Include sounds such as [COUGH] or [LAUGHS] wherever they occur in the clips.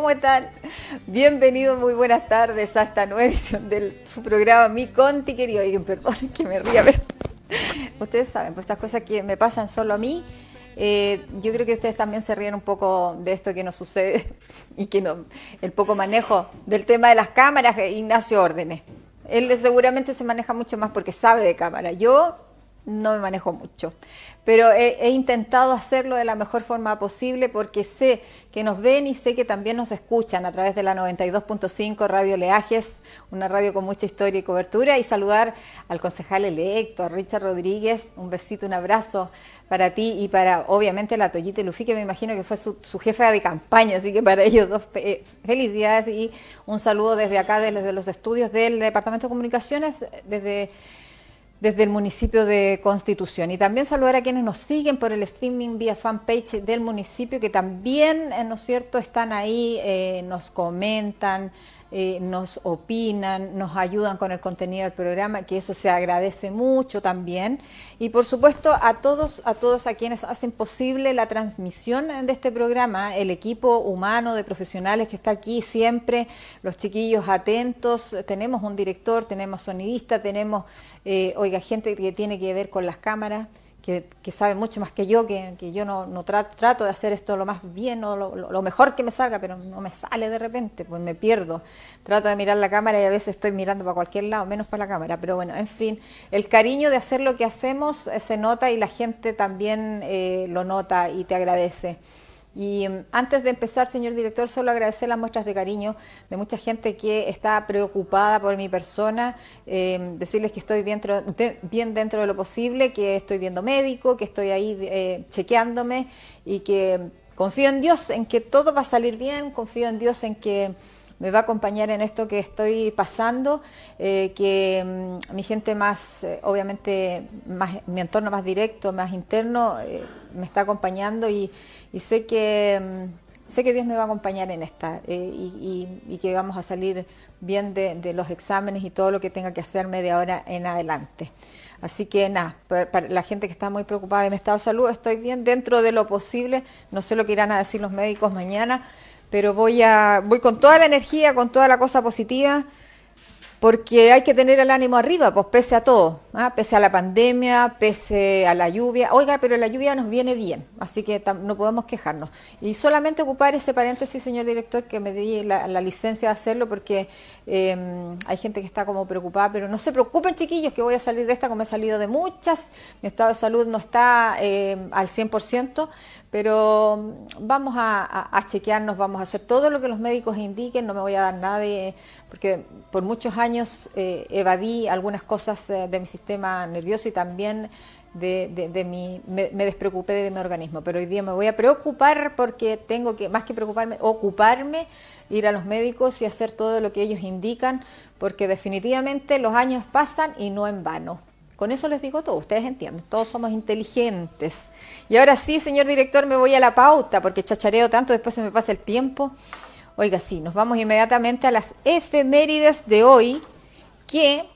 ¿cómo están? Bienvenidos, muy buenas tardes a esta nueva edición de su programa Mi Conti, querido. Oigan, perdón que me ría, pero ustedes saben, pues estas cosas que me pasan solo a mí, eh, yo creo que ustedes también se ríen un poco de esto que nos sucede y que no, el poco manejo del tema de las cámaras, Ignacio Órdenes. Él seguramente se maneja mucho más porque sabe de cámara. Yo no me manejo mucho, pero he, intentado hacerlo de la mejor forma posible porque sé que nos ven y sé que también nos escuchan a través de la 92.5 Radio Leajes, una radio con mucha historia y cobertura, y saludar al concejal electo, a Richard Rodríguez, un besito, un abrazo para ti y para obviamente la Toyita Lufi, que me imagino que fue su, jefa de campaña, así que para ellos dos eh, felicidades y un saludo desde acá, desde los estudios del Departamento de Comunicaciones, desde desde el municipio de Constitución. Y también saludar a quienes nos siguen por el streaming vía fanpage del municipio, que también, eh, ¿no es cierto?, están ahí, eh, nos comentan, eh, nos opinan, nos ayudan con el contenido del programa, que eso se agradece mucho también. Y por supuesto a todos, a todos a quienes hacen posible la transmisión de este programa, el equipo humano de profesionales que está aquí siempre, los chiquillos atentos, tenemos un director, tenemos sonidista, tenemos, eh, oiga, gente que tiene que ver con las cámaras que, sabe mucho más que yo, que, yo no, trato, de hacer esto lo más bien o lo, mejor que me salga, pero no me sale de repente, pues me pierdo. Trato de mirar la cámara y a veces estoy mirando para cualquier lado, menos para la cámara. Pero bueno, en fin, el cariño de hacer lo que hacemos eh, se nota y la gente también eh, lo nota y te agradece. Y mm, antes de empezar, señor director, solo agradecer las muestras de cariño de mucha gente que está preocupada por mi persona, em, decirles que estoy bien, bien, dentro de lo posible, que estoy viendo médico, que estoy ahí eh, chequeándome y que confío en Dios, en que todo va a salir bien, confío en Dios en que me va a acompañar en esto que estoy pasando, eh, que mm, mi gente más, eh, obviamente, más, mi entorno más directo, más interno, eh, me está acompañando y, sé que mm, sé que Dios me va a acompañar en esta y, que vamos a salir bien de, los exámenes y todo lo que tenga que hacerme de ahora en adelante. Así que nada, para, la gente que está muy preocupada de mi estado de salud, estoy bien dentro de lo posible. No sé lo que irán a decir los médicos mañana, pero voy a voy con toda la energía, con toda la cosa positiva porque hay que tener el ánimo arriba, pues pese a todo, ¿ah? pese a la pandemia, pese a la lluvia. Oiga, pero la lluvia nos viene bien, así que no podemos quejarnos. Y solamente ocupar ese paréntesis, señor director, que me di la, licencia de hacerlo, porque em, hay gente que está como preocupada, pero no se preocupen, chiquillos, que voy a salir de esta como he salido de muchas. Mi estado de salud no está em, al 100%, pero vamos a, chequearnos, vamos a hacer todo lo que los médicos indiquen, no me voy a dar nada porque por muchos años eh, evadí algunas cosas eh, de mi sistema nervioso y también de, mi, me, despreocupé de mi organismo, pero hoy día me voy a preocupar porque tengo que, más que preocuparme, ocuparme, ir a los médicos y hacer todo lo que ellos indican, porque definitivamente los años pasan y no en vano. Con eso les digo todo, ustedes entienden, todos somos inteligentes. Y ahora sí, señor director, me voy a la pauta porque chachareo tanto, después se me pasa el tiempo. Oiga, sí, nos vamos inmediatamente a las efemérides de hoy, que,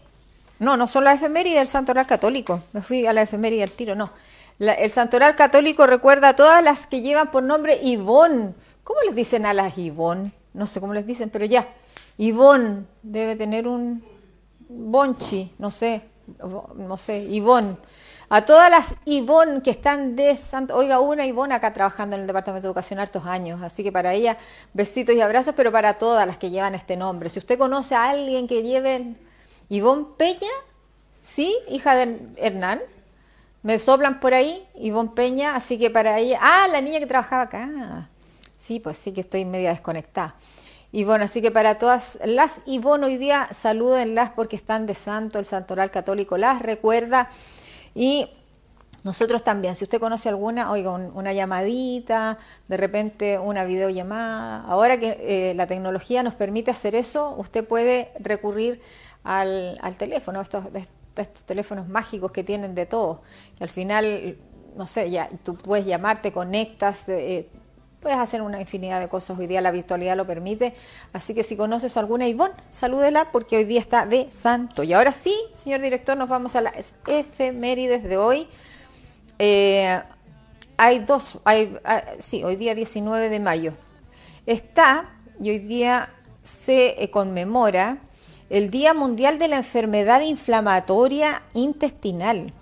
no, no son las efemérides del Santoral Católico, me fui a la efeméride del tiro, no. el Santoral Católico recuerda a todas las que llevan por nombre Ivón. ¿Cómo les dicen a las Ivón? No sé cómo les dicen, pero ya. Ivón debe tener un bonchi, no sé, no sé, Ivonne, a todas las Ivonne que están de Santo, oiga, una Ivonne acá trabajando en el Departamento de Educación hartos años, así que para ella besitos y abrazos, pero para todas las que llevan este nombre. Si usted conoce a alguien que lleve Ivonne Peña, sí, hija de Hernán, me soplan por ahí, Ivonne Peña, así que para ella, ah, la niña que trabajaba acá, sí, pues sí que estoy media desconectada. Y bueno, así que para todas las y bueno, hoy día salúdenlas porque están de santo, el santoral católico las recuerda. Y nosotros también, si usted conoce alguna, oiga, una llamadita, de repente una videollamada. Ahora que eh, la tecnología nos permite hacer eso, usted puede recurrir al, teléfono, estos, estos teléfonos mágicos que tienen de todo, que al final, no sé, ya tú puedes llamar, te conectas. Eh, Puedes hacer una infinidad de cosas, hoy día la virtualidad lo permite. Así que si conoces alguna Ivonne, salúdela porque hoy día está de santo. Y ahora sí, señor director, nos vamos a las efemérides de hoy. Eh, hay dos, hay, ah, sí, hoy día 19 de mayo. Está y hoy día se eh, conmemora el Día Mundial de la Enfermedad Inflamatoria Intestinal,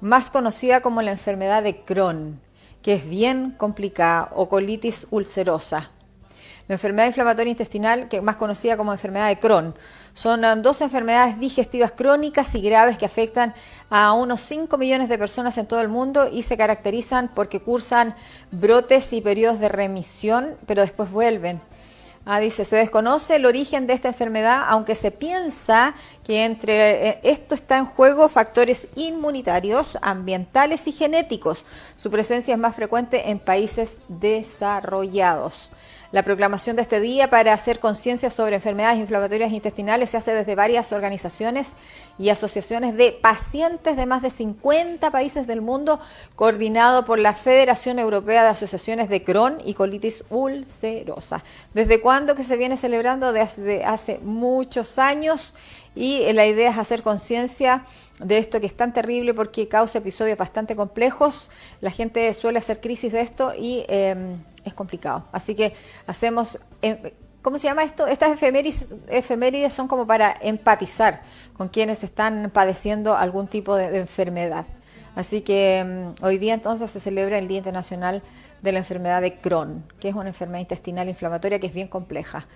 más conocida como la enfermedad de Crohn, que es bien complicada, o colitis ulcerosa. La enfermedad inflamatoria intestinal, que más conocida como enfermedad de Crohn, son ah, dos enfermedades digestivas crónicas y graves que afectan a unos 5 millones de personas en todo el mundo y se caracterizan porque cursan brotes y periodos de remisión, pero después vuelven. Ah, dice, se desconoce el origen de esta enfermedad, aunque se piensa que entre eh, esto está en juego factores inmunitarios, ambientales y genéticos. Su presencia es más frecuente en países desarrollados. La proclamación de este día para hacer conciencia sobre enfermedades inflamatorias intestinales se hace desde varias organizaciones y asociaciones de pacientes de más de 50 países del mundo, coordinado por la Federación Europea de Asociaciones de Crohn y Colitis Ulcerosa. ¿Desde cuándo que se viene celebrando? Desde hace muchos años y la idea es hacer conciencia de esto que es tan terrible porque causa episodios bastante complejos. La gente suele hacer crisis de esto y... Eh, es complicado. Así que hacemos, em, ¿cómo se llama esto? Estas efemérides, son como para empatizar con quienes están padeciendo algún tipo de, enfermedad. Así que em, hoy día entonces se celebra el Día Internacional de la Enfermedad de Crohn, que es una enfermedad intestinal inflamatoria que es bien compleja.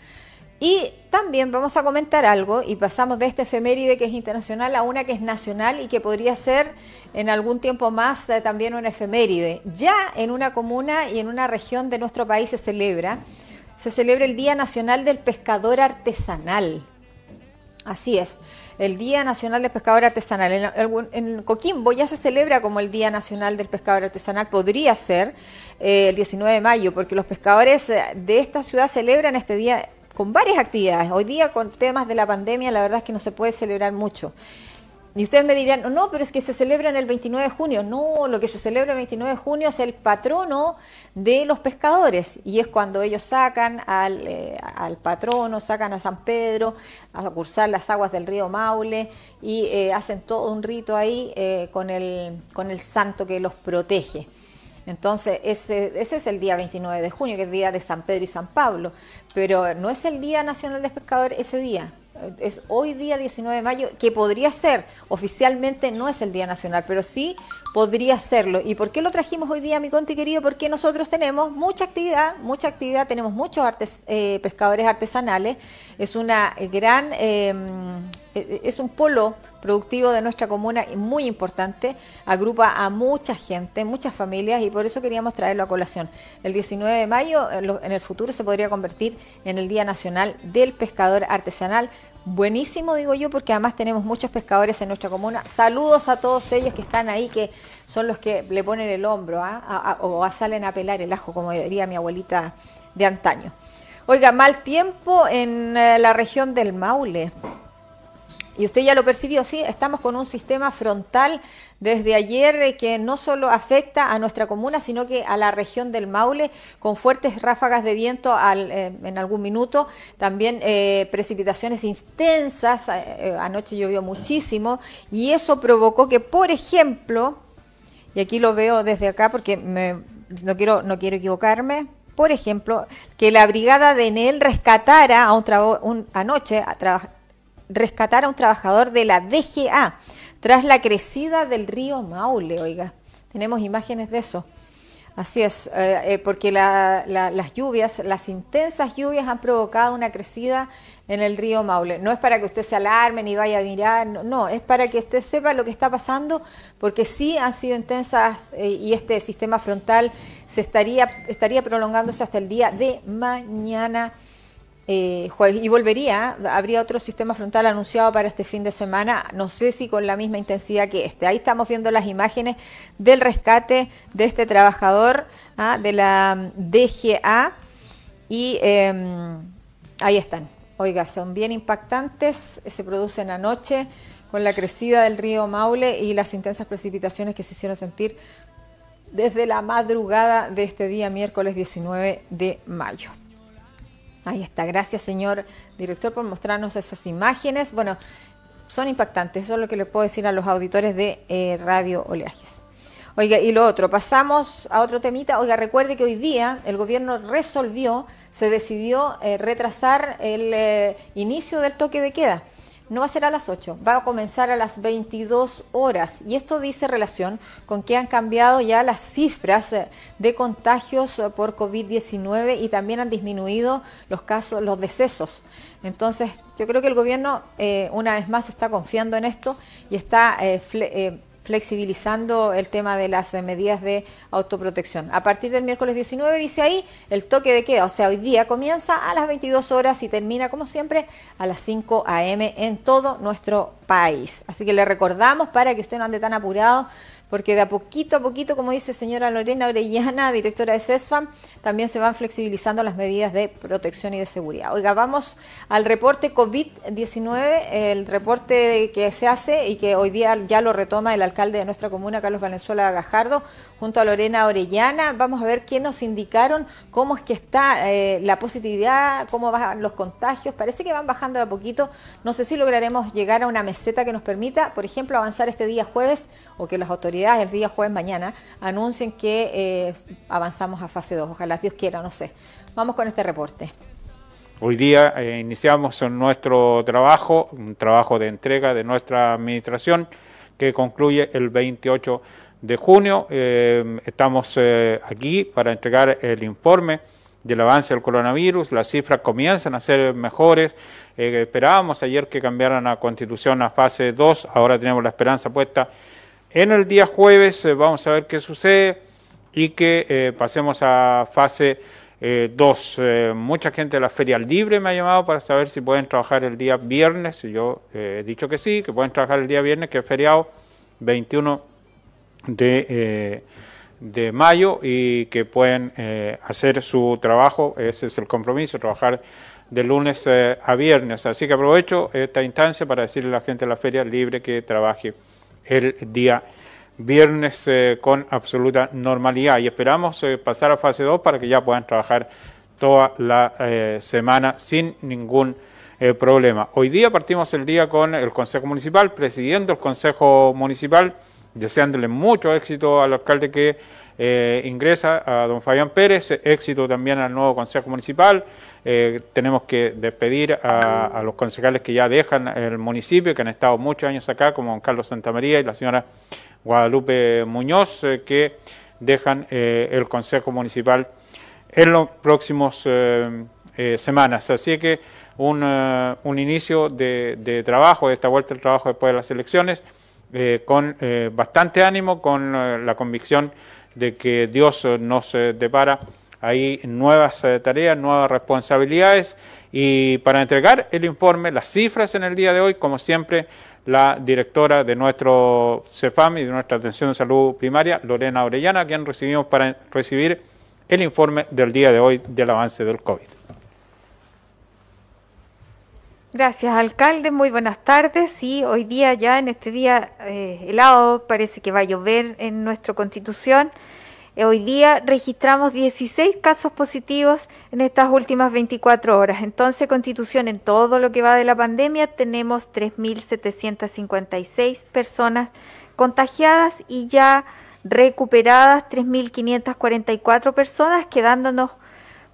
Y también vamos a comentar algo y pasamos de este efeméride que es internacional a una que es nacional y que podría ser en algún tiempo más eh, también una efeméride. Ya en una comuna y en una región de nuestro país se celebra, se celebra el Día Nacional del Pescador Artesanal. Así es, el Día Nacional del Pescador Artesanal. En, Coquimbo ya se celebra como el Día Nacional del Pescador Artesanal, podría ser eh, el 19 de mayo, porque los pescadores eh, de esta ciudad celebran este día con varias actividades. Hoy día con temas de la pandemia la verdad es que no se puede celebrar mucho. Y ustedes me dirán, no, pero es que se celebra en el 29 de junio. No, lo que se celebra el 29 de junio es el patrono de los pescadores. Y es cuando ellos sacan al, eh, al patrono, sacan a San Pedro a cursar las aguas del río Maule y eh, hacen todo un rito ahí eh, con, el, con el santo que los protege. Entonces, ese, ese es el día 29 de junio, que es el día de San Pedro y San Pablo, pero no es el Día Nacional del Pescador ese día, es hoy día 19 de mayo, que podría ser, oficialmente no es el Día Nacional, pero sí podría serlo. ¿Y por qué lo trajimos hoy día, mi conti querido? Porque nosotros tenemos mucha actividad, mucha actividad, tenemos muchos eh, pescadores artesanales, es una gran, em, e, e, es un polo productivo de nuestra comuna muy importante, agrupa a mucha gente, muchas familias y por eso queríamos traerlo a colación. El 19 de mayo en el futuro se podría convertir en el Día Nacional del Pescador Artesanal. Buenísimo, digo yo, porque además tenemos muchos pescadores en nuestra comuna. Saludos a todos ellos que están ahí, que son los que le ponen el hombro ¿ah? o salen a pelar el ajo, como diría mi abuelita de antaño. Oiga, mal tiempo en eh, la región del Maule. Y usted ya lo percibió, sí, estamos con un sistema frontal desde ayer eh, que no solo afecta a nuestra comuna, sino que a la región del Maule, con fuertes ráfagas de viento eh, en algún minuto, también eh, precipitaciones intensas, anoche llovió muchísimo, y eso provocó que, por ejemplo, y aquí lo veo desde acá porque no, quiero, no quiero equivocarme, por ejemplo, que la brigada de Enel rescatara a un, anoche a trabajar rescatar a un trabajador de la DGA tras la crecida del río Maule, oiga. Tenemos imágenes de eso. Así es, eh, eh, porque las lluvias, las intensas lluvias han provocado una crecida en el río Maule. No es para que usted se alarme ni vaya a mirar, no, es para que usted sepa lo que está pasando, porque sí han sido intensas eh, y este sistema frontal se estaría, estaría prolongándose hasta el día de mañana eh, y volvería, habría otro sistema frontal anunciado para este fin de semana, no sé si con la misma intensidad que este. Ahí estamos viendo las imágenes del rescate de este trabajador ¿ah? de la DGA y em, ahí están. Oiga, son bien impactantes, se producen anoche con la crecida del río Maule y las intensas precipitaciones que se hicieron sentir desde la madrugada de este día miércoles 19 de mayo. Ahí está, gracias señor director por mostrarnos esas imágenes. Bueno, son impactantes, eso es lo que le puedo decir a los auditores de eh, Radio Oleajes. Oiga, y lo otro, pasamos a otro temita. Oiga, recuerde que hoy día el gobierno resolvió, se decidió eh, retrasar el eh, inicio del toque de queda no va a ser a las 8, va a comenzar a las 22 horas. Y esto dice relación con que han cambiado ya las cifras eh, de contagios eh, por COVID-19 y también han disminuido los casos, los decesos. Entonces, yo creo que el gobierno eh, una vez más está confiando en esto y está flexibilizando el tema de las medidas de autoprotección. A partir del miércoles 19, dice ahí, el toque de queda, o sea, hoy día comienza a las 22 horas y termina, como siempre, a las 5 a.m. en todo nuestro país. Así que le recordamos para que usted no ande tan apurado porque de a poquito a poquito, como dice señora Lorena Orellana, directora de CESFAM, también se van flexibilizando las medidas de protección y de seguridad. Oiga, vamos al reporte COVID-19, el reporte que se hace y que hoy día ya lo retoma el alcalde de nuestra comuna, Carlos Valenzuela Gajardo, junto a Lorena Orellana. Vamos a ver qué nos indicaron, cómo es que está eh, la positividad, cómo van los contagios. Parece que van bajando de a poquito. No sé si lograremos llegar a una meseta que nos permita, por ejemplo, avanzar este día jueves o que las autoridades el día jueves mañana anuncien que eh, avanzamos a fase 2. Ojalá Dios quiera, no sé. Vamos con este reporte. Hoy día eh, iniciamos nuestro trabajo, un trabajo de entrega de nuestra administración que concluye el 28 de junio. Eh, estamos aquí para entregar el informe del avance del coronavirus. Las cifras comienzan a ser mejores. esperábamos ayer que cambiaran la constitución a fase 2. Ahora tenemos la esperanza puesta en el día jueves eh, vamos a ver qué sucede y que eh, pasemos a fase 2. Eh, mucha gente de la Feria Libre me ha llamado para saber si pueden trabajar el día viernes. Yo he dicho que sí, que pueden trabajar el día viernes, que es feriado 21 de, de mayo y que pueden hacer su trabajo. Ese es el compromiso, trabajar de lunes a viernes. Así que aprovecho esta instancia para decirle a la gente de la Feria Libre que trabaje el día viernes eh, con absoluta normalidad y esperamos eh, pasar a fase 2 para que ya puedan trabajar toda la eh, semana sin ningún problema. Hoy día partimos el día con el Consejo Municipal, presidiendo el Consejo Municipal, deseándole mucho éxito al alcalde que ingresa, a don Fabián Pérez, éxito también al nuevo Consejo Municipal, eh, tenemos que despedir a, los concejales que ya dejan el municipio, que han estado muchos años acá, como don Carlos Santamaría y la señora Guadalupe Muñoz, eh, que dejan eh, el Consejo Municipal en los próximos semanas. Así que un, un inicio de, de, trabajo, de esta vuelta al trabajo después de las elecciones, con bastante ánimo, con la convicción de que Dios nos depara hay nuevas eh, tareas, nuevas responsabilidades y para entregar el informe, las cifras en el día de hoy, como siempre, la directora de nuestro CEFAM y de nuestra atención de salud primaria, Lorena Orellana, quien recibimos para recibir el informe del día de hoy del avance del COVID. Gracias, alcalde. Muy buenas tardes. Sí, hoy día ya en este día eh, helado parece que va a llover en nuestra constitución. Hoy día registramos 16 casos positivos en estas últimas 24 horas. Entonces, Constitución, en todo lo que va de la pandemia, tenemos 3.756 personas contagiadas y ya recuperadas 3.544 personas, quedándonos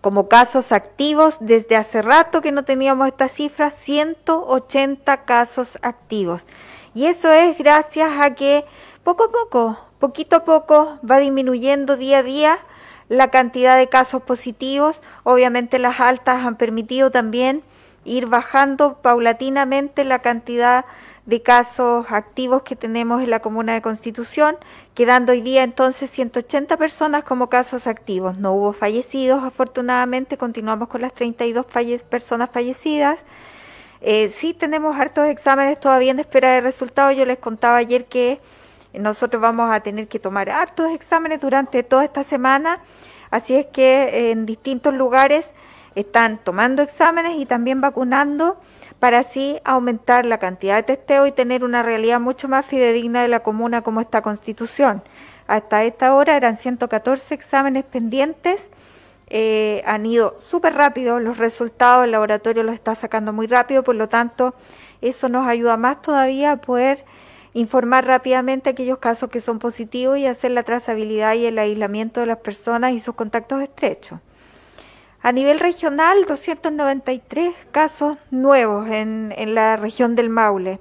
como casos activos desde hace rato que no teníamos esta cifra, 180 casos activos. Y eso es gracias a que poco a poco poquito a poco va disminuyendo día a día la cantidad de casos positivos. Obviamente las altas han permitido también ir bajando paulatinamente la cantidad de casos activos que tenemos en la comuna de Constitución, quedando hoy día entonces 180 personas como casos activos. No hubo fallecidos, afortunadamente, continuamos con las 32 personas fallecidas. Eh, sí tenemos hartos exámenes todavía en espera de resultados. Yo les contaba ayer que nosotros vamos a tener que tomar hartos exámenes durante toda esta semana, así es que en distintos lugares están tomando exámenes y también vacunando para así aumentar la cantidad de testeo y tener una realidad mucho más fidedigna de la comuna como esta constitución. Hasta esta hora eran 114 exámenes pendientes, eh, han ido súper rápido, los resultados el laboratorio los está sacando muy rápido, por lo tanto eso nos ayuda más todavía a poder informar rápidamente aquellos casos que son positivos y hacer la trazabilidad y el aislamiento de las personas y sus contactos estrechos. A nivel regional, 293 casos nuevos en, la región del Maule,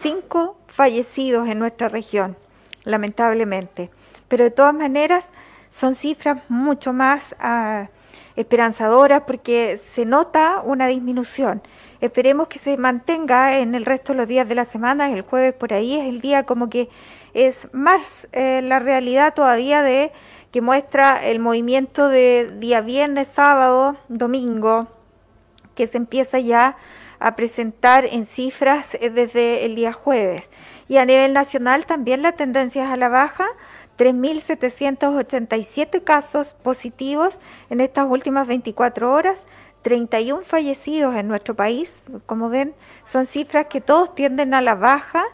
cinco fallecidos en nuestra región, lamentablemente. Pero de todas maneras, son cifras mucho más ah, esperanzadoras porque se nota una disminución. Esperemos que se mantenga en el resto de los días de la semana, el jueves por ahí es el día como que es más eh, la realidad todavía de que muestra el movimiento de día viernes, sábado, domingo, que se empieza ya a presentar en cifras eh, desde el día jueves. Y a nivel nacional también la tendencia es a la baja, 3.787 casos positivos en estas últimas 24 horas, 31 fallecidos en nuestro país. Como ven, son cifras que todos tienden a la baja,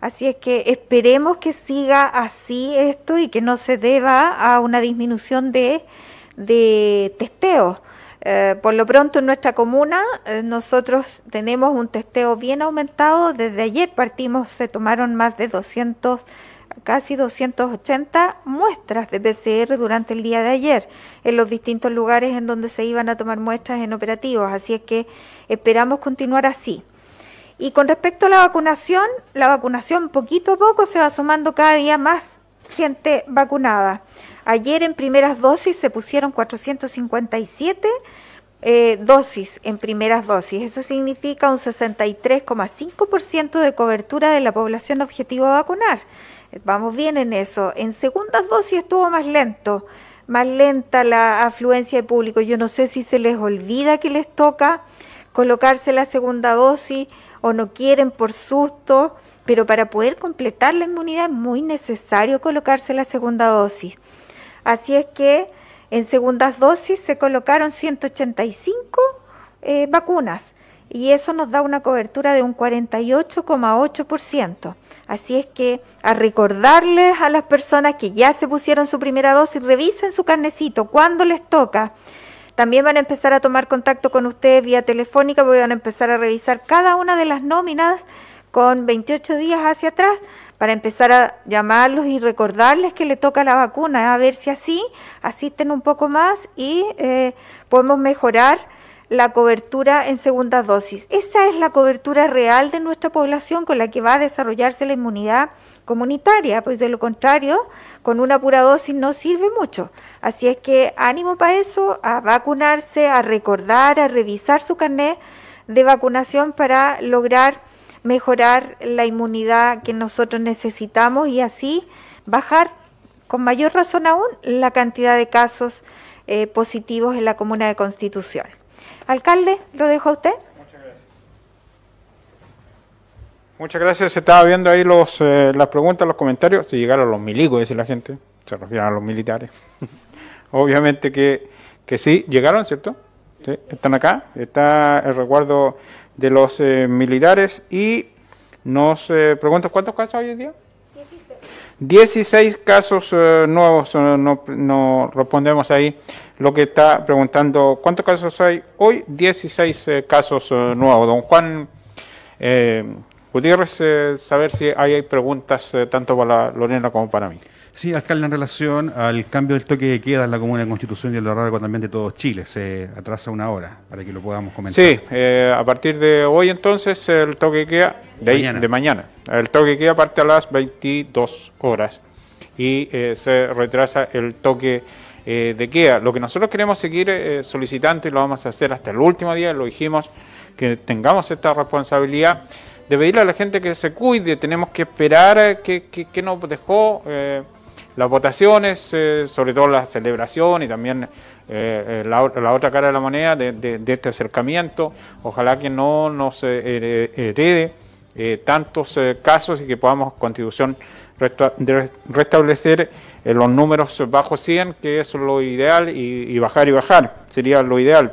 así es que esperemos que siga así esto y que no se deba a una disminución de, de testeos. Eh, por lo pronto en nuestra comuna eh, nosotros tenemos un testeo bien aumentado. Desde ayer partimos, se tomaron más de 200 casi 280 muestras de PCR durante el día de ayer en los distintos lugares en donde se iban a tomar muestras en operativos, así es que esperamos continuar así. Y con respecto a la vacunación, la vacunación poquito a poco se va sumando cada día más gente vacunada. Ayer en primeras dosis se pusieron 457 eh, dosis en primeras dosis. Eso significa un 63,5% de cobertura de la población objetivo a vacunar. Vamos bien en eso. En segundas dosis estuvo más lento, más lenta la afluencia de público. Yo no sé si se les olvida que les toca colocarse la segunda dosis o no quieren por susto, pero para poder completar la inmunidad es muy necesario colocarse la segunda dosis. Así es que en segundas dosis se colocaron 185 eh, vacunas y eso nos da una cobertura de un 48,8%. Así es que a recordarles a las personas que ya se pusieron su primera dosis, revisen su carnecito cuando les toca. También van a empezar a tomar contacto con ustedes vía telefónica, porque van a empezar a revisar cada una de las nóminas con 28 días hacia atrás para empezar a llamarlos y recordarles que le toca la vacuna, a ver si así asisten un poco más y eh, podemos mejorar la cobertura en segunda dosis. Esa es la cobertura real de nuestra población con la que va a desarrollarse la inmunidad comunitaria, pues de lo contrario, con una pura dosis no sirve mucho. Así es que ánimo para eso, a vacunarse, a recordar, a revisar su carnet de vacunación para lograr mejorar la inmunidad que nosotros necesitamos y así bajar con mayor razón aún la cantidad de casos eh, positivos en la comuna de Constitución. Alcalde, lo dejo a usted. Muchas gracias. Muchas gracias. Se estaba viendo ahí los, eh, las preguntas, los comentarios. Si llegaron los milicos, dice la gente. Se refieren a los militares. [LAUGHS] Obviamente que, que sí, llegaron, ¿cierto? ¿Sí? Están acá. Está el recuerdo de los eh, militares y nos eh, preguntan cuántos casos hay hoy día. 16 casos eh, nuevos, eh, no, no, respondemos ahí lo que está preguntando. ¿Cuántos casos hay hoy? 16 eh, casos nuevos. Don Juan Gutiérrez, saber si hay preguntas tanto para Lorena como para mí. Sí, alcalde, en relación al cambio del toque de queda en la Comuna de Constitución y el horario también de todo Chile, se atrasa una hora para que lo podamos comentar. Sí, eh, a partir de hoy entonces el toque de queda de mañana. de mañana. El toque de queda parte a las 22 horas y eh, se retrasa el toque eh, de queda. Lo que nosotros queremos seguir solicitando y lo vamos a hacer hasta el último día, lo dijimos, que tengamos esta responsabilidad de pedirle a la gente que se cuide, tenemos que esperar que, que, que nos dejó las votaciones, eh, sobre todo la celebración y también eh, eh, la, otra cara de la moneda de, este acercamiento. Ojalá que no nos herede tantos casos y que podamos, Constitución, restablecer los números bajo 100, que es lo ideal, y, bajar y bajar, sería lo ideal.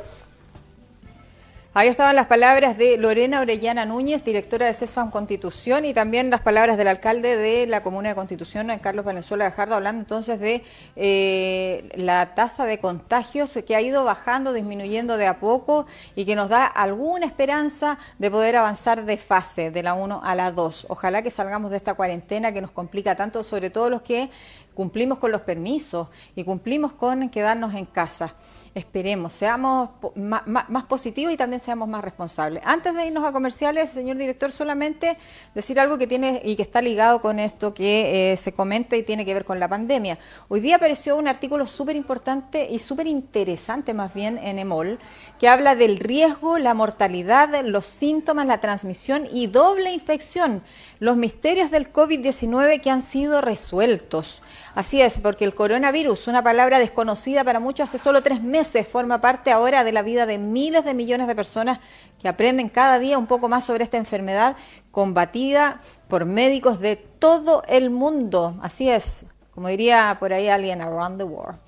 Ahí estaban las palabras de Lorena Orellana Núñez, directora de CESFAM Constitución, y también las palabras del alcalde de la Comuna de Constitución, Carlos Valenzuela Gajardo, hablando entonces de eh, la tasa de contagios que ha ido bajando, disminuyendo de a poco y que nos da alguna esperanza de poder avanzar de fase, de la 1 a la 2. Ojalá que salgamos de esta cuarentena que nos complica tanto, sobre todo los que cumplimos con los permisos y cumplimos con quedarnos en casa esperemos, seamos más, positivos y también seamos más responsables. Antes de irnos a comerciales, señor director, solamente decir algo que tiene y que está ligado con esto que eh, se comenta y tiene que ver con la pandemia. Hoy día apareció un artículo súper importante y súper interesante más bien en EMOL, que habla del riesgo, la mortalidad, los síntomas, la transmisión y doble infección, los misterios del COVID-19 que han sido resueltos. Así es, porque el coronavirus, una palabra desconocida para muchos hace solo tres meses, forma parte ahora de la vida de miles de millones de personas que aprenden cada día un poco más sobre esta enfermedad combatida por médicos de todo el mundo. Así es, como diría por ahí alguien, around the world.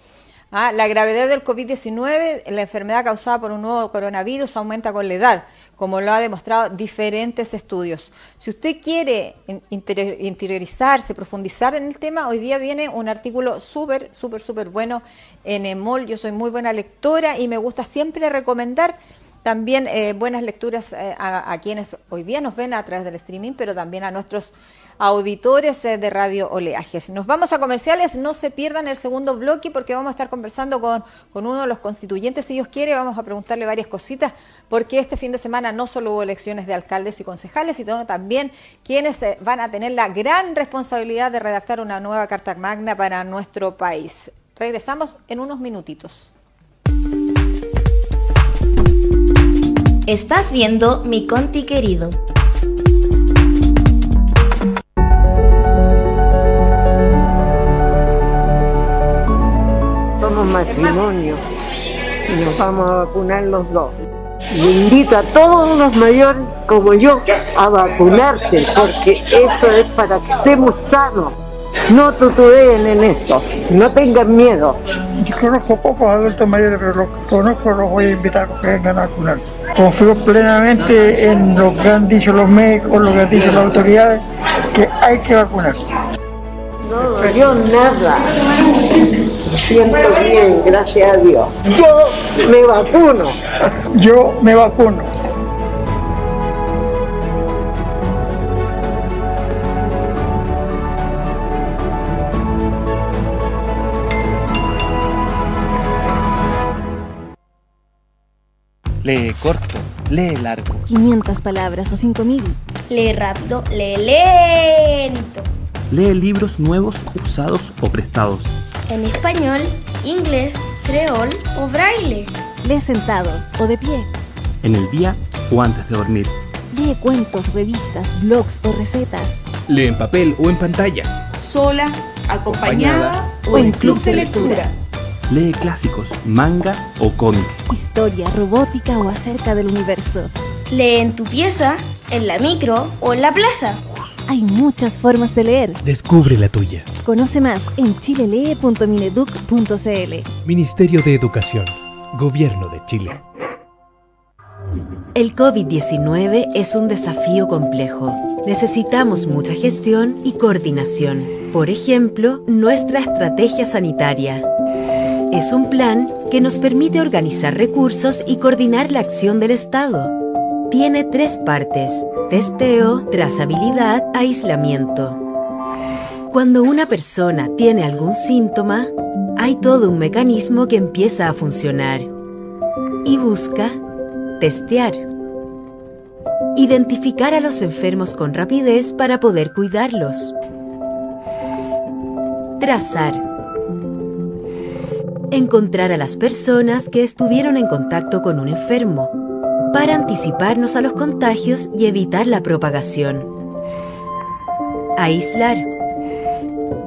Ah, la gravedad del COVID-19, la enfermedad causada por un nuevo coronavirus, aumenta con la edad, como lo ha demostrado diferentes estudios. Si usted quiere interiorizarse, profundizar en el tema, hoy día viene un artículo súper, súper, súper bueno en EMOL. Yo soy muy buena lectora y me gusta siempre recomendar también eh, buenas lecturas eh, a, quienes hoy día nos ven a través del streaming, pero también a nuestros auditores eh, de Radio Oleajes. Nos vamos a comerciales, no se pierdan el segundo bloque porque vamos a estar conversando con, con uno de los constituyentes, si Dios quiere, vamos a preguntarle varias cositas, porque este fin de semana no solo hubo elecciones de alcaldes y concejales, sino también quienes van a tener la gran responsabilidad de redactar una nueva Carta Magna para nuestro país. Regresamos en unos minutitos. Estás viendo mi Conti querido. Somos matrimonio y nos vamos a vacunar los dos. Y invito a todos los mayores como yo a vacunarse porque eso es para que estemos sanos. No tutudeen en eso, no tengan miedo. Yo conozco pocos adultos mayores, pero los que conozco los voy a invitar a que vengan a vacunarse. Confío plenamente en lo que han dicho los médicos, lo que han dicho las autoridades, que hay que vacunarse. No yo nada. Me siento bien, gracias a Dios. Yo me vacuno. Yo me vacuno. Lee corto, lee largo. 500 palabras o 5000. Lee rápido, lee lento. Lee libros nuevos, usados o prestados. En español, inglés, creol o braille. Lee sentado o de pie. En el día o antes de dormir. Lee cuentos, revistas, blogs o recetas. Lee en papel o en pantalla. Sola, acompañada, o en clubs de lectura. Lee clásicos, manga o cómics. Historia, robótica o acerca del universo. Lee en tu pieza, en la micro o en la plaza. Hay muchas formas de leer. Descubre la tuya. Conoce más en chilelee.mineduc.cl. Ministerio de Educación. Gobierno de Chile. El COVID-19 es un desafío complejo. Necesitamos mucha gestión y coordinación. Por ejemplo, nuestra estrategia sanitaria es un plan que nos permite organizar recursos y coordinar la acción del Estado. Tiene tres partes, testeo, trazabilidad, aislamiento. Cuando una persona tiene algún síntoma, hay todo un mecanismo que empieza a funcionar y busca testear. Identificar a los enfermos con rapidez para poder cuidarlos. Trazar encontrar a las personas que estuvieron en contacto con un enfermo, para anticiparnos a los contagios y evitar la propagación. Aislar.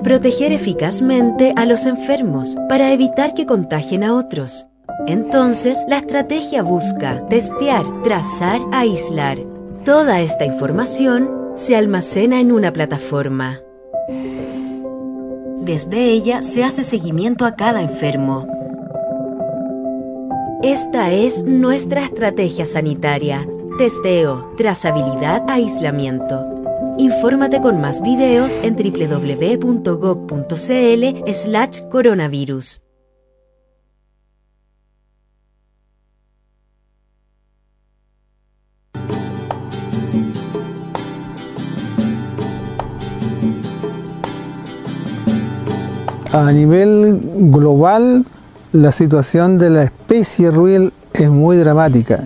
Proteger eficazmente a los enfermos para evitar que contagien a otros. Entonces, la estrategia busca testear, trazar, aislar. Toda esta información se almacena en una plataforma. Desde ella se hace seguimiento a cada enfermo. Esta es nuestra estrategia sanitaria. Testeo, trazabilidad, aislamiento. Infórmate con más videos en www.gov.cl slash coronavirus. A nivel global, la situación de la especie ruil es muy dramática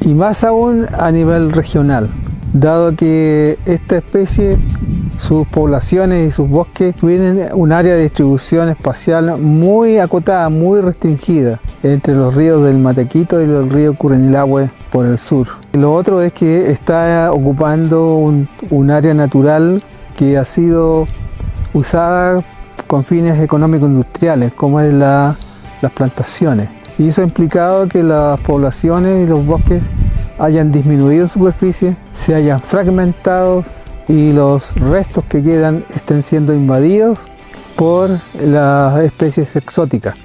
y más aún a nivel regional, dado que esta especie, sus poblaciones y sus bosques tienen un área de distribución espacial muy acotada, muy restringida entre los ríos del Matequito y el río Curenilahue por el sur. Lo otro es que está ocupando un, un área natural que ha sido usada con fines económicos industriales, como es la, las plantaciones. Y eso ha implicado que las poblaciones y los bosques hayan disminuido en superficie, se hayan fragmentado y los restos que quedan estén siendo invadidos por las especies exóticas,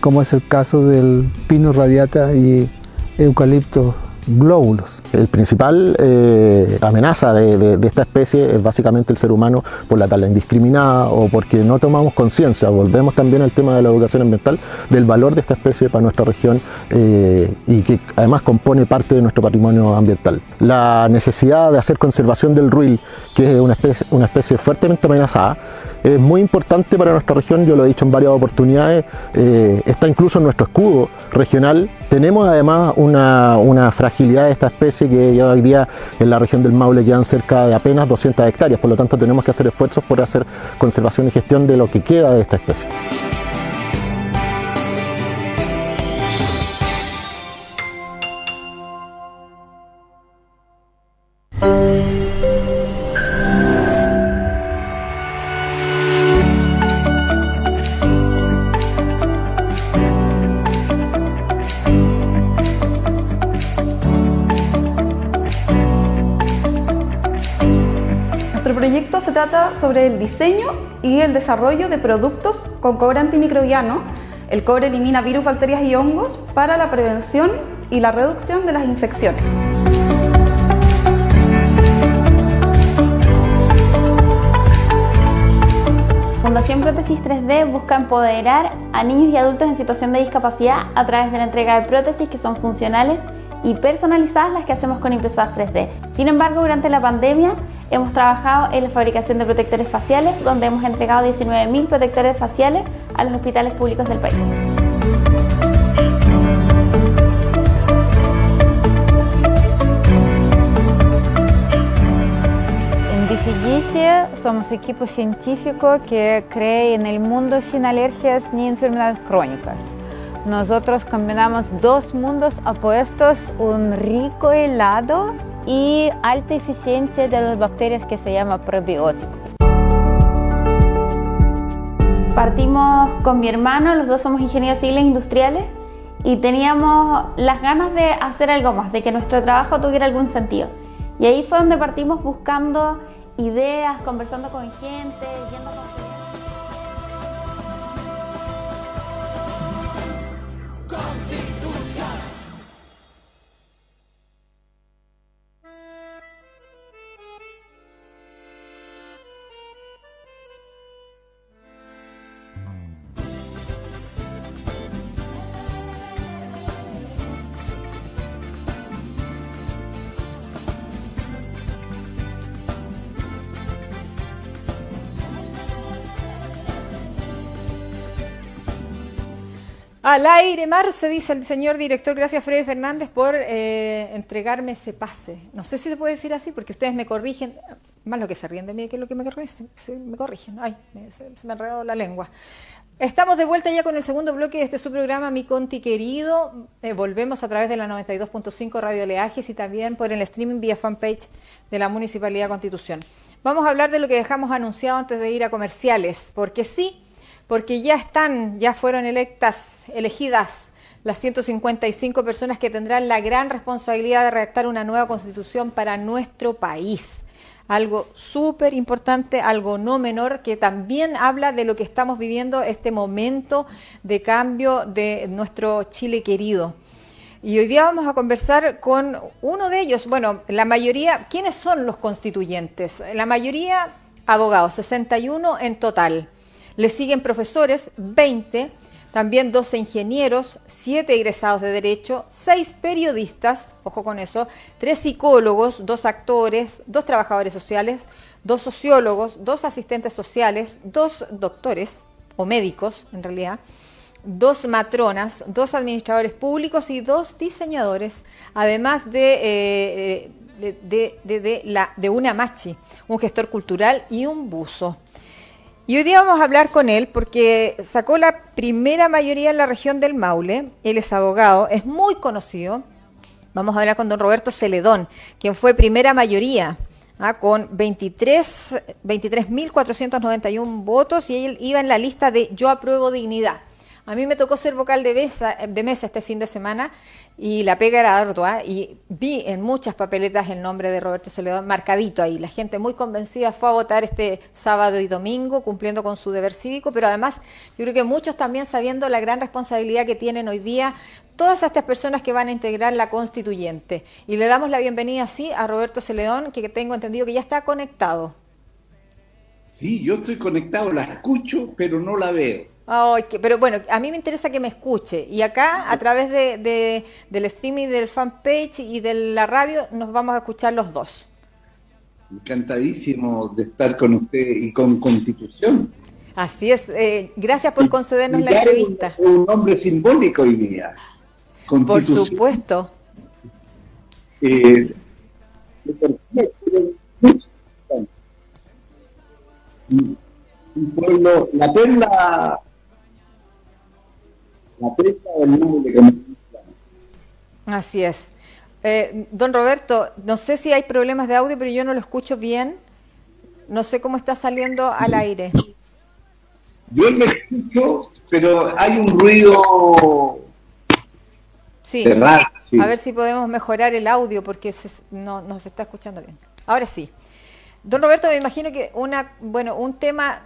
como es el caso del pino radiata y eucalipto glóbulos. El principal eh, amenaza de, esta especie es básicamente el ser humano por la tala indiscriminada o porque no tomamos conciencia. Volvemos también al tema de la educación ambiental, del valor de esta especie para nuestra región eh, y que además compone parte de nuestro patrimonio ambiental. La necesidad de hacer conservación del ruil, que es una especie, una especie fuertemente amenazada, es muy importante para nuestra región, yo lo he dicho en varias oportunidades, eh, está incluso en nuestro escudo regional. Tenemos además una, fragilidad de esta especie que ya hoy día en la región del Maule quedan cerca de apenas 200 hectáreas, por lo tanto tenemos que hacer esfuerzos por hacer conservación y gestión de lo que queda de esta especie. Trata sobre el diseño y el desarrollo de productos con cobre antimicrobiano. El cobre elimina virus, bacterias y hongos para la prevención y la reducción de las infecciones. Fundación Prótesis 3D busca empoderar a niños y adultos en situación de discapacidad a través de la entrega de prótesis que son funcionales y personalizadas las que hacemos con impresoras 3D. Sin embargo, durante la pandemia Hemos trabajado en la fabricación de protectores faciales, donde hemos entregado 19.000 protectores faciales a los hospitales públicos del país. En Bifigicia somos equipo científico que cree en el mundo sin alergias ni enfermedades crónicas. Nosotros combinamos dos mundos opuestos, un rico helado y alta eficiencia de las bacterias que se llama probiótico. Partimos con mi hermano, los dos somos ingenieros civiles industriales y teníamos las ganas de hacer algo más, de que nuestro trabajo tuviera algún sentido. Y ahí fue donde partimos buscando ideas, conversando con gente, yendo a Al aire, Marce, dice el señor director, gracias Freddy Fernández por eh, entregarme ese pase. No sé si se puede decir así, porque ustedes me corrigen, más lo que se ríen de mí que lo que me corrigen, me corrigen. Ay, se, me ha enredado la lengua. Estamos de vuelta ya con el segundo bloque de este su programa, Mi Conti Querido. Eh, volvemos a través de la 92.5 Radio Leajes y también por el streaming vía fanpage de la Municipalidad Constitución. Vamos a hablar de lo que dejamos anunciado antes de ir a comerciales, porque sí, porque ya están, ya fueron electas, elegidas las 155 personas que tendrán la gran responsabilidad de redactar una nueva constitución para nuestro país. Algo súper importante, algo no menor, que también habla de lo que estamos viviendo, este momento de cambio de nuestro Chile querido. Y hoy día vamos a conversar con uno de ellos. Bueno, la mayoría, ¿quiénes son los constituyentes? La mayoría abogados, 61 en total. Le siguen profesores, 20, también 12 ingenieros, 7 egresados de Derecho, 6 periodistas, ojo con eso, 3 psicólogos, 2 actores, 2 trabajadores sociales, 2 sociólogos, 2 asistentes sociales, 2 doctores o médicos en realidad, 2 matronas, 2 administradores públicos y 2 diseñadores, además de... Eh, de, de, de, la, de una machi, un gestor cultural y un buzo. Y hoy día vamos a hablar con él porque sacó la primera mayoría en la región del Maule. Él es abogado, es muy conocido. Vamos a hablar con don Roberto Celedón, quien fue primera mayoría ¿ah? con 23.491 votos y él iba en la lista de Yo apruebo dignidad. A mí me tocó ser vocal de mesa, de mesa este fin de semana y la pega era ardua y vi en muchas papeletas el nombre de Roberto Celedón marcadito ahí. La gente muy convencida fue a votar este sábado y domingo cumpliendo con su deber cívico, pero además yo creo que muchos también sabiendo la gran responsabilidad que tienen hoy día todas estas personas que van a integrar la constituyente. Y le damos la bienvenida así a Roberto Celedón, que tengo entendido que ya está conectado. Sí, yo estoy conectado, la escucho, pero no la veo pero bueno, a mí me interesa que me escuche. Y acá, a través de, del streaming del fanpage y de la radio, nos vamos a escuchar los dos. Encantadísimo de estar con usted y con Constitución. Así es. Eh, gracias por concedernos la entrevista. Un, un nombre simbólico hoy día. Por supuesto. Eh, un pueblo, la perla la del Así es. Eh, don Roberto, no sé si hay problemas de audio, pero yo no lo escucho bien. No sé cómo está saliendo al aire. Yo lo escucho, pero hay un ruido sí. A ver si podemos mejorar el audio porque no, no se está escuchando bien. Ahora sí. Don Roberto, me imagino que una, bueno, un tema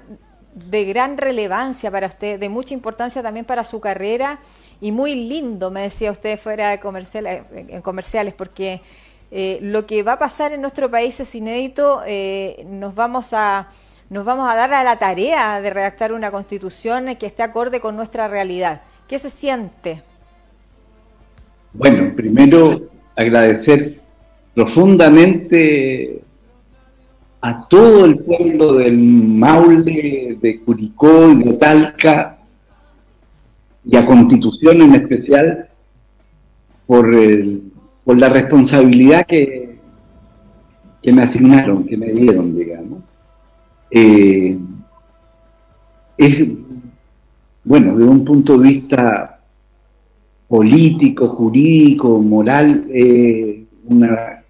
de gran relevancia para usted, de mucha importancia también para su carrera y muy lindo, me decía usted fuera de comerciales, en comerciales, porque eh, lo que va a pasar en nuestro país es inédito, eh, nos vamos a nos vamos a dar a la tarea de redactar una constitución que esté acorde con nuestra realidad. ¿Qué se siente? Bueno, primero agradecer profundamente a todo el pueblo del Maule, de Curicó y de Talca, y a Constitución en especial, por, por la responsabilidad que, que me asignaron, que me dieron, digamos. Eh, es, bueno, de un punto de vista político, jurídico, moral, eh, una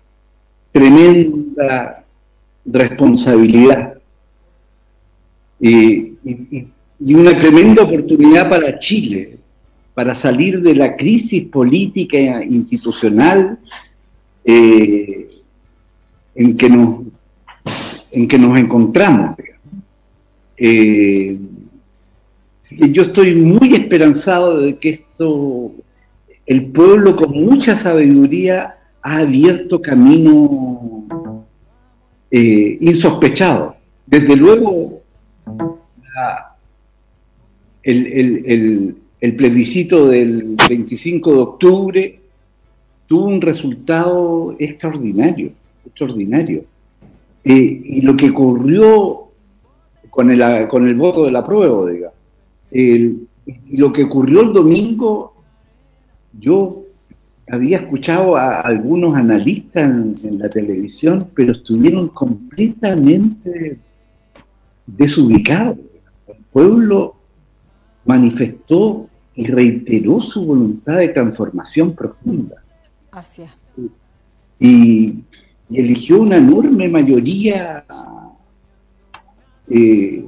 tremenda responsabilidad y, una tremenda oportunidad para Chile, para salir de la crisis política e institucional eh, en, que nos, en que nos encontramos. Eh, yo estoy muy esperanzado de que esto, el pueblo con mucha sabiduría ha abierto camino eh, insospechado. Desde luego, el, plebiscito del 25 de octubre tuvo un resultado extraordinario, extraordinario. Eh, y lo que ocurrió con el, con el voto de la prueba, diga, y lo que ocurrió el domingo, yo había escuchado a algunos analistas en, la televisión, pero estuvieron completamente desubicados. El pueblo manifestó y reiteró su voluntad de transformación profunda. Así y, eligió una enorme mayoría eh,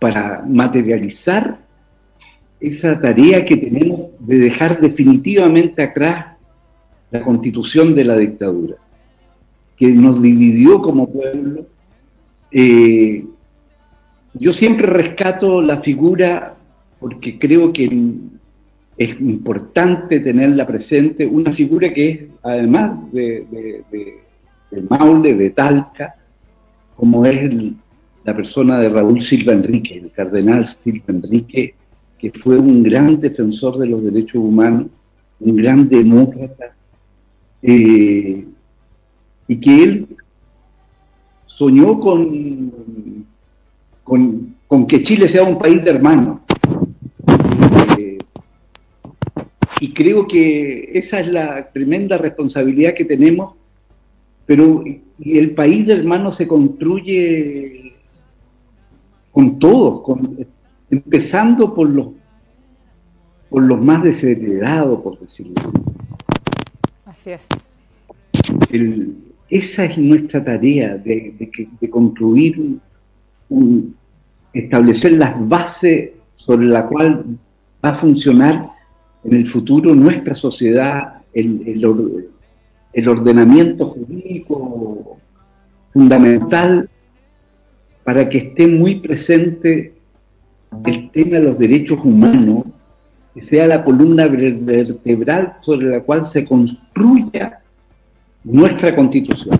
para materializar esa tarea que tenemos de dejar definitivamente atrás la constitución de la dictadura, que nos dividió como pueblo. Eh, yo siempre rescato la figura porque creo que es importante tenerla presente, una figura que es, además de, de, Maule, de Talca, como es la persona de Raúl Silva Enrique, el cardenal Silva Enrique, que fue un gran defensor de los derechos humanos, un gran demócrata, eh, y que él soñó con, con, que Chile sea un país de hermanos. Eh, y creo que esa es la tremenda responsabilidad que tenemos, pero el país de hermanos se construye con todos, con, empezando por los, por los más desheredados, por decirlo así. es. esa es nuestra tarea, de, de, construir, un, establecer las bases sobre la cual va a funcionar en el futuro nuestra sociedad, el, el, el ordenamiento jurídico fundamental para que esté muy presente el tema de los derechos humanos, sea la columna vertebral sobre la cual se construya nuestra constitución.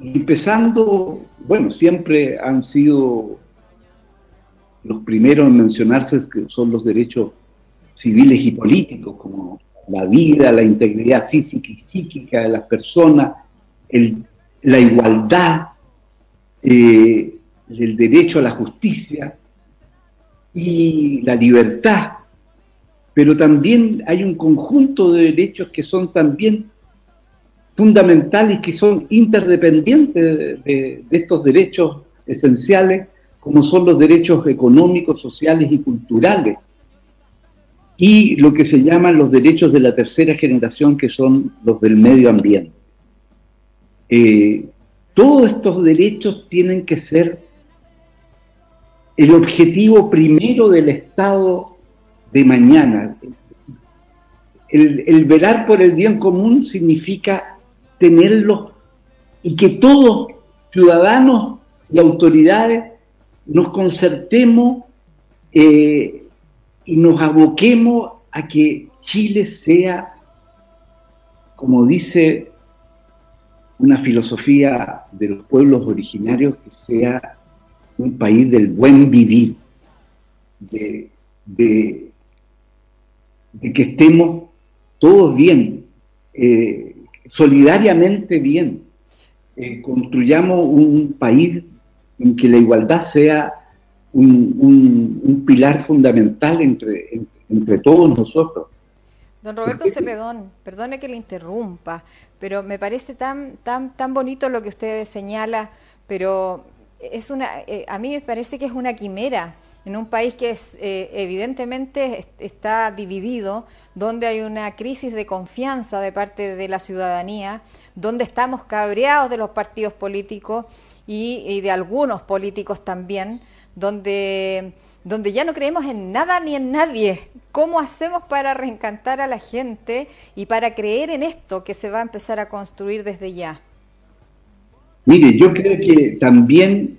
Empezando, bueno, siempre han sido los primeros en mencionarse que son los derechos civiles y políticos, como la vida, la integridad física y psíquica de las personas, la igualdad, eh, el derecho a la justicia, y la libertad, pero también hay un conjunto de derechos que son también fundamentales, que son interdependientes de, estos derechos esenciales, como son los derechos económicos, sociales y culturales, y lo que se llaman los derechos de la tercera generación, que son los del medio ambiente. Eh, todos estos derechos tienen que ser el objetivo primero del Estado de mañana. El, velar por el bien común significa tenerlo y que todos, ciudadanos y autoridades, nos concertemos eh, y nos aboquemos a que Chile sea, como dice una filosofía de los pueblos originarios, que sea un país del buen vivir, de, que estemos todos bien, eh, solidariamente bien, eh, construyamos un país en que la igualdad sea un, pilar fundamental entre, entre, todos nosotros. Don Roberto Celedón, perdone que le interrumpa, pero me parece tan, tan, tan bonito lo que usted señala, pero es una, eh, a mí me parece que es una quimera en un país que es, eh, evidentemente está dividido, donde hay una crisis de confianza de parte de la ciudadanía, donde estamos cabreados de los partidos políticos y, de algunos políticos también, donde, donde ya no creemos en nada ni en nadie. ¿Cómo hacemos para reencantar a la gente y para creer en esto que se va a empezar a construir desde ya? Mire, yo creo que también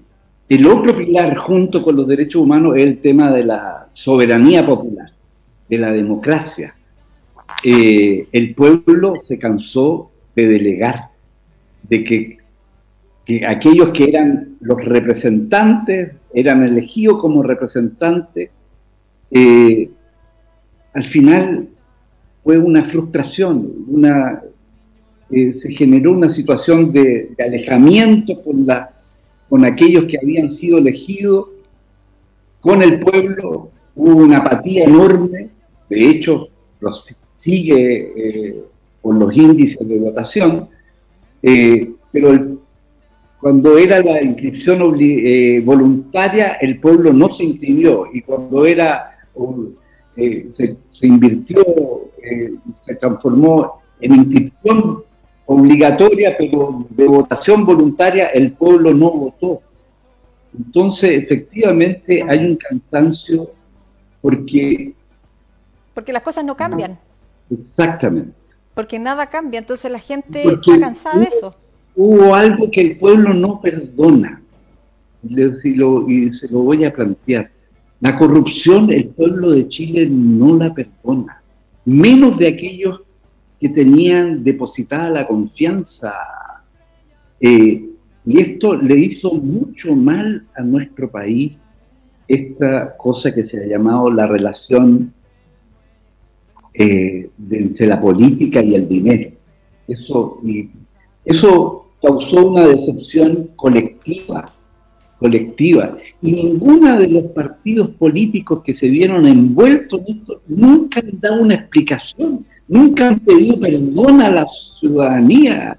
el otro pilar junto con los derechos humanos es el tema de la soberanía popular, de la democracia. Eh, el pueblo se cansó de delegar, de que, aquellos que eran los representantes, eran elegidos como representantes, eh, al final fue una frustración, una, eh, se generó una situación de, alejamiento con, la, con aquellos que habían sido elegidos, con el pueblo, hubo una apatía enorme, de hecho, los sigue eh, con los índices de votación, eh, pero cuando era la inscripción voluntaria, el pueblo no se inscribió, y cuando era se, se, invirtió, se transformó en inscripción obligatoria, pero de votación voluntaria, el pueblo no votó. Entonces, efectivamente, hay un cansancio porque... Porque las cosas no cambian. Exactamente. Porque nada cambia, entonces la gente está cansada de eso. Hubo algo que el pueblo no perdona, y se lo voy a plantear. La corrupción el pueblo de Chile no la perdona, menos de aquellos que tenían depositada la confianza. Eh, y esto le hizo mucho mal a nuestro país, esta cosa que se ha llamado la relación eh, entre la política y el dinero. Eso, eso causó una decepción colectiva, colectiva. Y ninguno de los partidos políticos que se vieron envueltos en esto nunca han dado una explicación, nunca han pedido perdón a la ciudadanía.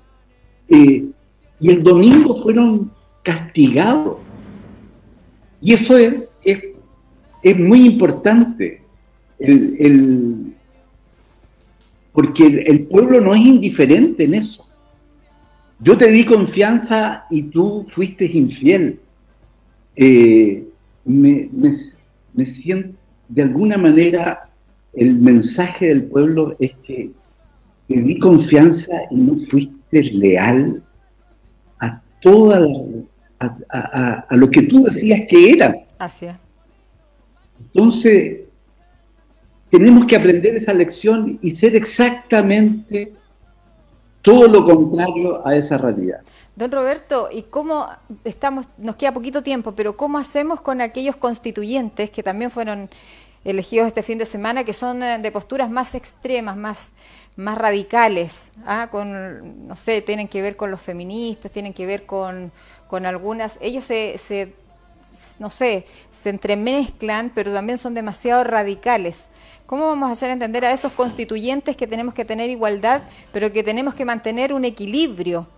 Eh, y el domingo fueron castigados. Y eso es, es, muy importante. Porque el, pueblo no es indiferente en eso. Yo te di confianza y tú fuiste infiel. Eh, me, me siento, de alguna manera, el mensaje del pueblo es que te di confianza y no fuiste leal a toda a, lo que tú decías que era. Así Entonces, tenemos que aprender esa lección y ser exactamente todo lo contrario a esa realidad. Don Roberto, ¿y cómo estamos, nos queda poquito tiempo, pero cómo hacemos con aquellos constituyentes que también fueron elegidos este fin de semana, que son eh, de posturas más extremas, más, más radicales, ¿ah? con, no sé, tienen que ver con los feministas, tienen que ver con, con algunas, ellos se, se, no sé, se entremezclan, pero también son demasiado radicales. ¿Cómo vamos a hacer entender a esos constituyentes que tenemos que tener igualdad, pero que tenemos que mantener un equilibrio?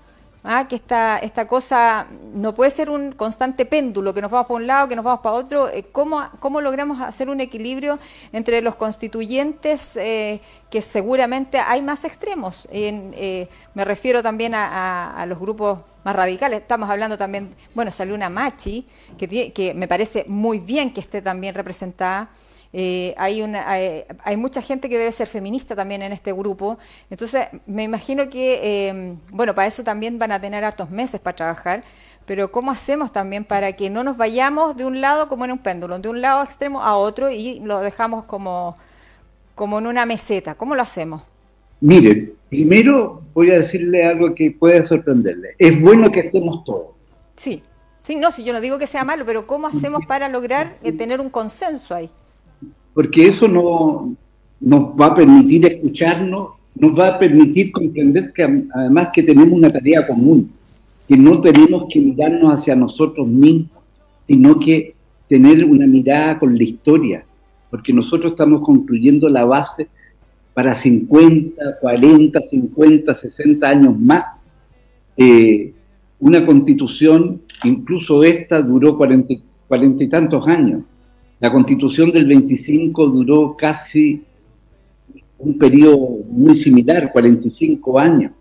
¿Ah? que esta, esta cosa no puede ser un constante péndulo, que nos vamos para un lado, que nos vamos para otro. Eh, ¿Cómo, cómo logramos hacer un equilibrio entre los constituyentes, eh, que seguramente hay más extremos? Eh, me refiero también a, los grupos más radicales. Estamos hablando también, bueno, salió una Machi, que, que me parece muy bien que esté también representada. Eh, hay, una, hay, mucha gente que debe ser feminista también en este grupo. Entonces, me imagino que, em, bueno, para eso también van a tener hartos meses para trabajar, pero ¿cómo hacemos también para que no nos vayamos de un lado como en un péndulo, de un lado extremo a otro y lo dejamos como, como en una meseta? ¿Cómo lo hacemos? Mire, primero voy a decirle algo que puede sorprenderle. Es bueno que estemos todos. Sí, sí, no, si yo no digo que sea malo, pero ¿cómo hacemos para lograr eh, tener un consenso ahí? Porque eso no, nos va a permitir escucharnos, nos va a permitir comprender que además que tenemos una tarea común, que no tenemos que mirarnos hacia nosotros mismos, sino que tener una mirada con la historia, porque nosotros estamos construyendo la base para 50, 40, 50, 60 años más. Eh, una constitución, incluso esta, duró cuarenta y tantos años. La constitución del 25 duró casi un periodo muy similar, 45 años.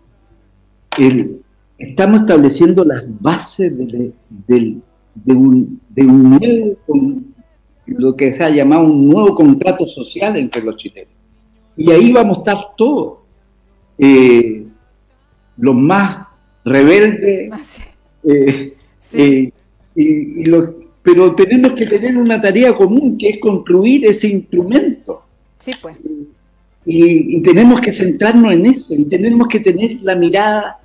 estamos estableciendo las bases de, un, nuevo, lo que se ha llamado un nuevo contrato social entre los chilenos. Y ahí vamos a estar todos, eh, los más rebeldes, ah, eh, eh, y, y los pero tenemos que tener una tarea común que es construir ese instrumento. Sí, pues. Y, tenemos que centrarnos en eso y tenemos que tener la mirada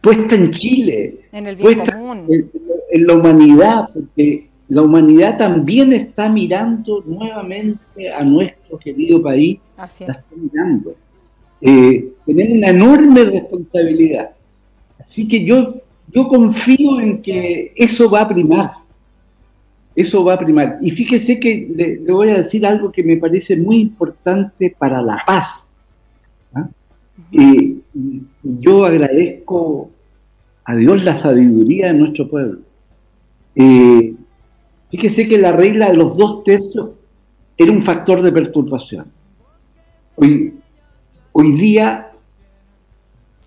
puesta en Chile, en el bien común. En, la humanidad, porque la humanidad también está mirando nuevamente a nuestro querido país, Así está mirando. Eh, tenemos una enorme responsabilidad. Así que yo yo confío en que eso va a primar. Eso va a primar. Y fíjese que le, voy a decir algo que me parece muy importante para la paz. ¿ah? yo agradezco a Dios la sabiduría de nuestro pueblo. Eh, fíjese que la regla de los dos tercios era un factor de perturbación. Hoy, hoy día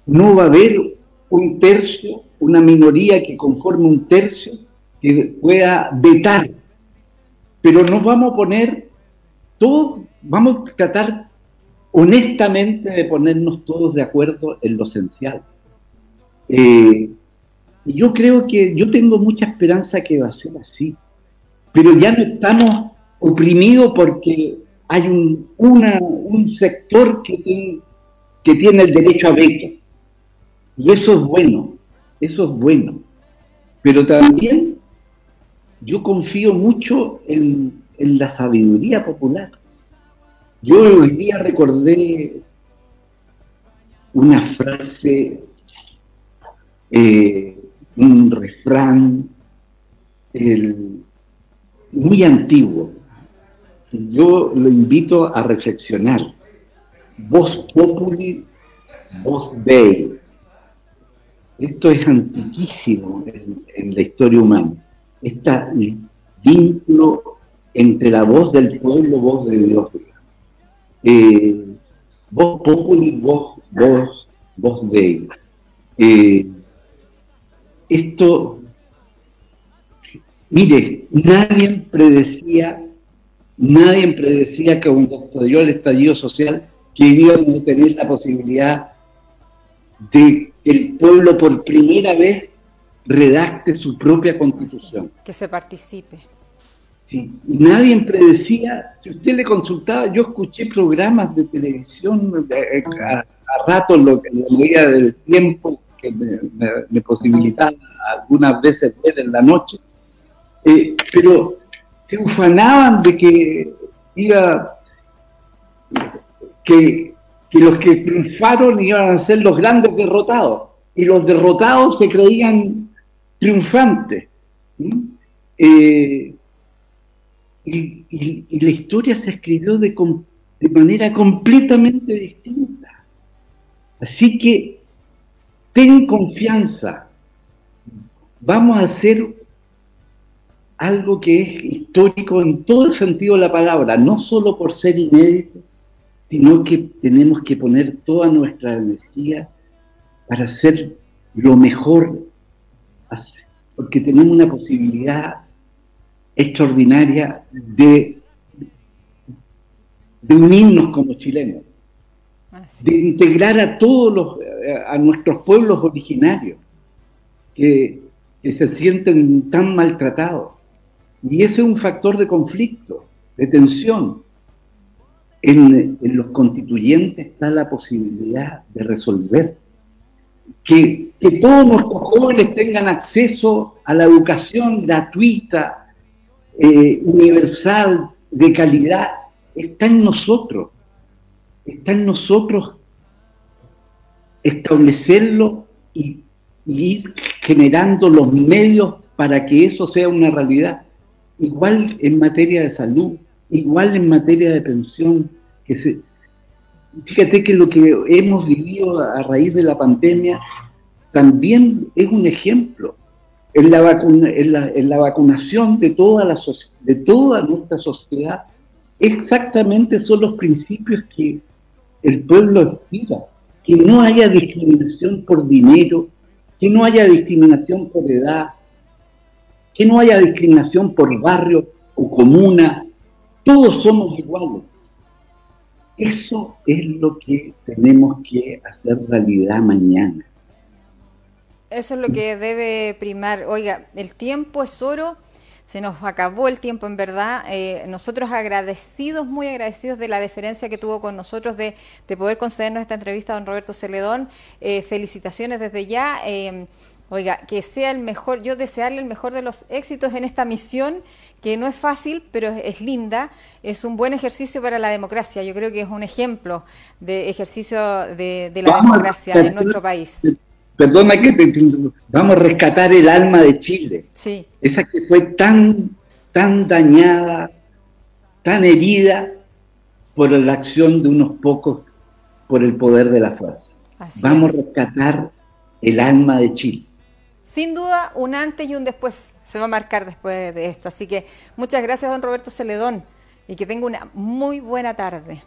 no va a haber un tercio una minoría que conforme un tercio que pueda vetar. Pero nos vamos a poner todos, vamos a tratar honestamente de ponernos todos de acuerdo en lo esencial. Eh, yo creo que yo tengo mucha esperanza que va a ser así. pero ya no estamos oprimidos porque hay un, una, un sector que tiene, que tiene el derecho a beca. Y eso es bueno, eso es bueno. Pero también yo confío mucho en, en la sabiduría popular. Yo hoy día recordé una frase, eh, un refrán muy antiguo. Yo lo invito a reflexionar. Voz populi, voz dei. Esto es antiquísimo en, la historia humana. Este vínculo entre la voz del pueblo, voz de Dios. Eh, voz populi, voz, voz, voz de eh, esto, mire, nadie predecía, nadie predecía que cuando estalló el estallido social que íbamos a tener la posibilidad de el pueblo por primera vez redacte su propia constitución. Que se participe. Sí, nadie predecía, si usted le consultaba, yo escuché programas de televisión eh, a, rato lo que leía del tiempo que me, posibilitaba algunas veces ver en la noche, eh, pero se ufanaban de que iba que, los que triunfaron iban a ser los grandes derrotados y los derrotados se creían triunfantes. Eh, y, la historia se escribió de, de manera completamente distinta. Así que ten confianza. Vamos a hacer algo que es histórico en todo el sentido de la palabra, no solo por ser inédito, sino que tenemos que poner toda nuestra energía para hacer lo mejor, porque tenemos una posibilidad extraordinaria de, de unirnos como chilenos, de integrar a todos los, a nuestros pueblos originarios que, se sienten tan maltratados. Y ese es un factor de conflicto, de tensión. En, los constituyentes está la posibilidad de resolver. Que, que, todos nuestros jóvenes tengan acceso a la educación gratuita, eh, universal, de calidad, está en nosotros. Está en nosotros establecerlo y, ir generando los medios para que eso sea una realidad. Igual en materia de salud, igual en materia de pensión. Fíjate que lo que hemos vivido a raíz de la pandemia también es un ejemplo en la, vacunación de toda, de toda nuestra sociedad, exactamente son los principios que el pueblo aspira. Que no haya discriminación por dinero, que no haya discriminación por edad, que no haya discriminación por barrio o comuna. Todos somos iguales. Eso es lo que tenemos que hacer realidad mañana. Eso es lo que debe primar. Oiga, el tiempo es oro. Se nos acabó el tiempo en verdad. Eh, nosotros agradecidos, muy agradecidos de la deferencia que tuvo con nosotros de, poder concedernos esta entrevista a don Roberto Celedón. Eh, felicitaciones desde ya. Eh, oiga, que sea el mejor, yo desearle el mejor de los éxitos en esta misión, que no es fácil, pero es, linda, es un buen ejercicio para la democracia. Yo creo que es un ejemplo de ejercicio de, de la democracia en nuestro país perdona que te, vamos a rescatar el alma de Chile. Sí. Esa que fue tan, tan dañada, tan herida por la acción de unos pocos, por el poder de la fuerza. vamos a rescatar el alma de Chile. Sin duda, un antes y un después se va a marcar después de esto. Así que muchas gracias, don Roberto Celedón, y que tenga una muy buena tarde.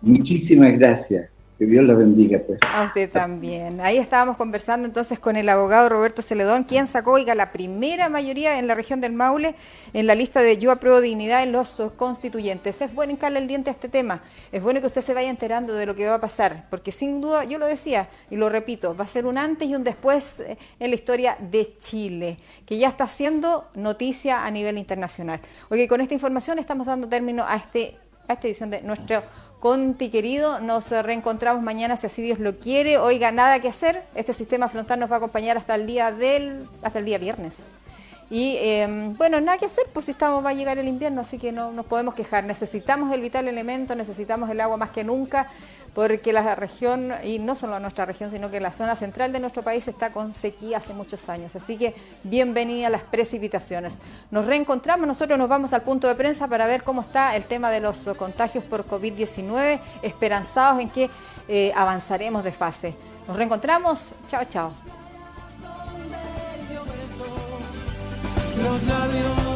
Muchísimas gracias. Que Dios la bendiga, pues. A usted también. Ahí estábamos conversando entonces con el abogado Roberto Celedón, quien sacó, oiga, la primera mayoría en la región del Maule en la lista de Yo apruebo dignidad en los constituyentes. Es bueno hincarle el diente a este tema. Es bueno que usted se vaya enterando de lo que va a pasar, porque sin duda, yo lo decía y lo repito, va a ser un antes y un después eh, en la historia de Chile, que ya está haciendo noticia a nivel internacional. Oye, con esta información estamos dando término a, este, a esta edición de nuestro Conti querido, nos reencontramos mañana si así Dios lo quiere. Oiga, nada que hacer. Este sistema frontal nos va a acompañar hasta el día del, hasta el día viernes. Y em, bueno, nada que hacer, pues si estamos, va a llegar el invierno, así que no nos podemos quejar. Necesitamos el vital elemento, necesitamos el agua más que nunca, porque la región, y no solo nuestra región, sino que la zona central de nuestro país está con sequía hace muchos años. Así que bienvenida a las precipitaciones. Nos reencontramos, nosotros nos vamos al punto de prensa para ver cómo está el tema de los contagios por COVID-19, esperanzados en que eh, avanzaremos de fase. Nos reencontramos, chao, chao. Los labios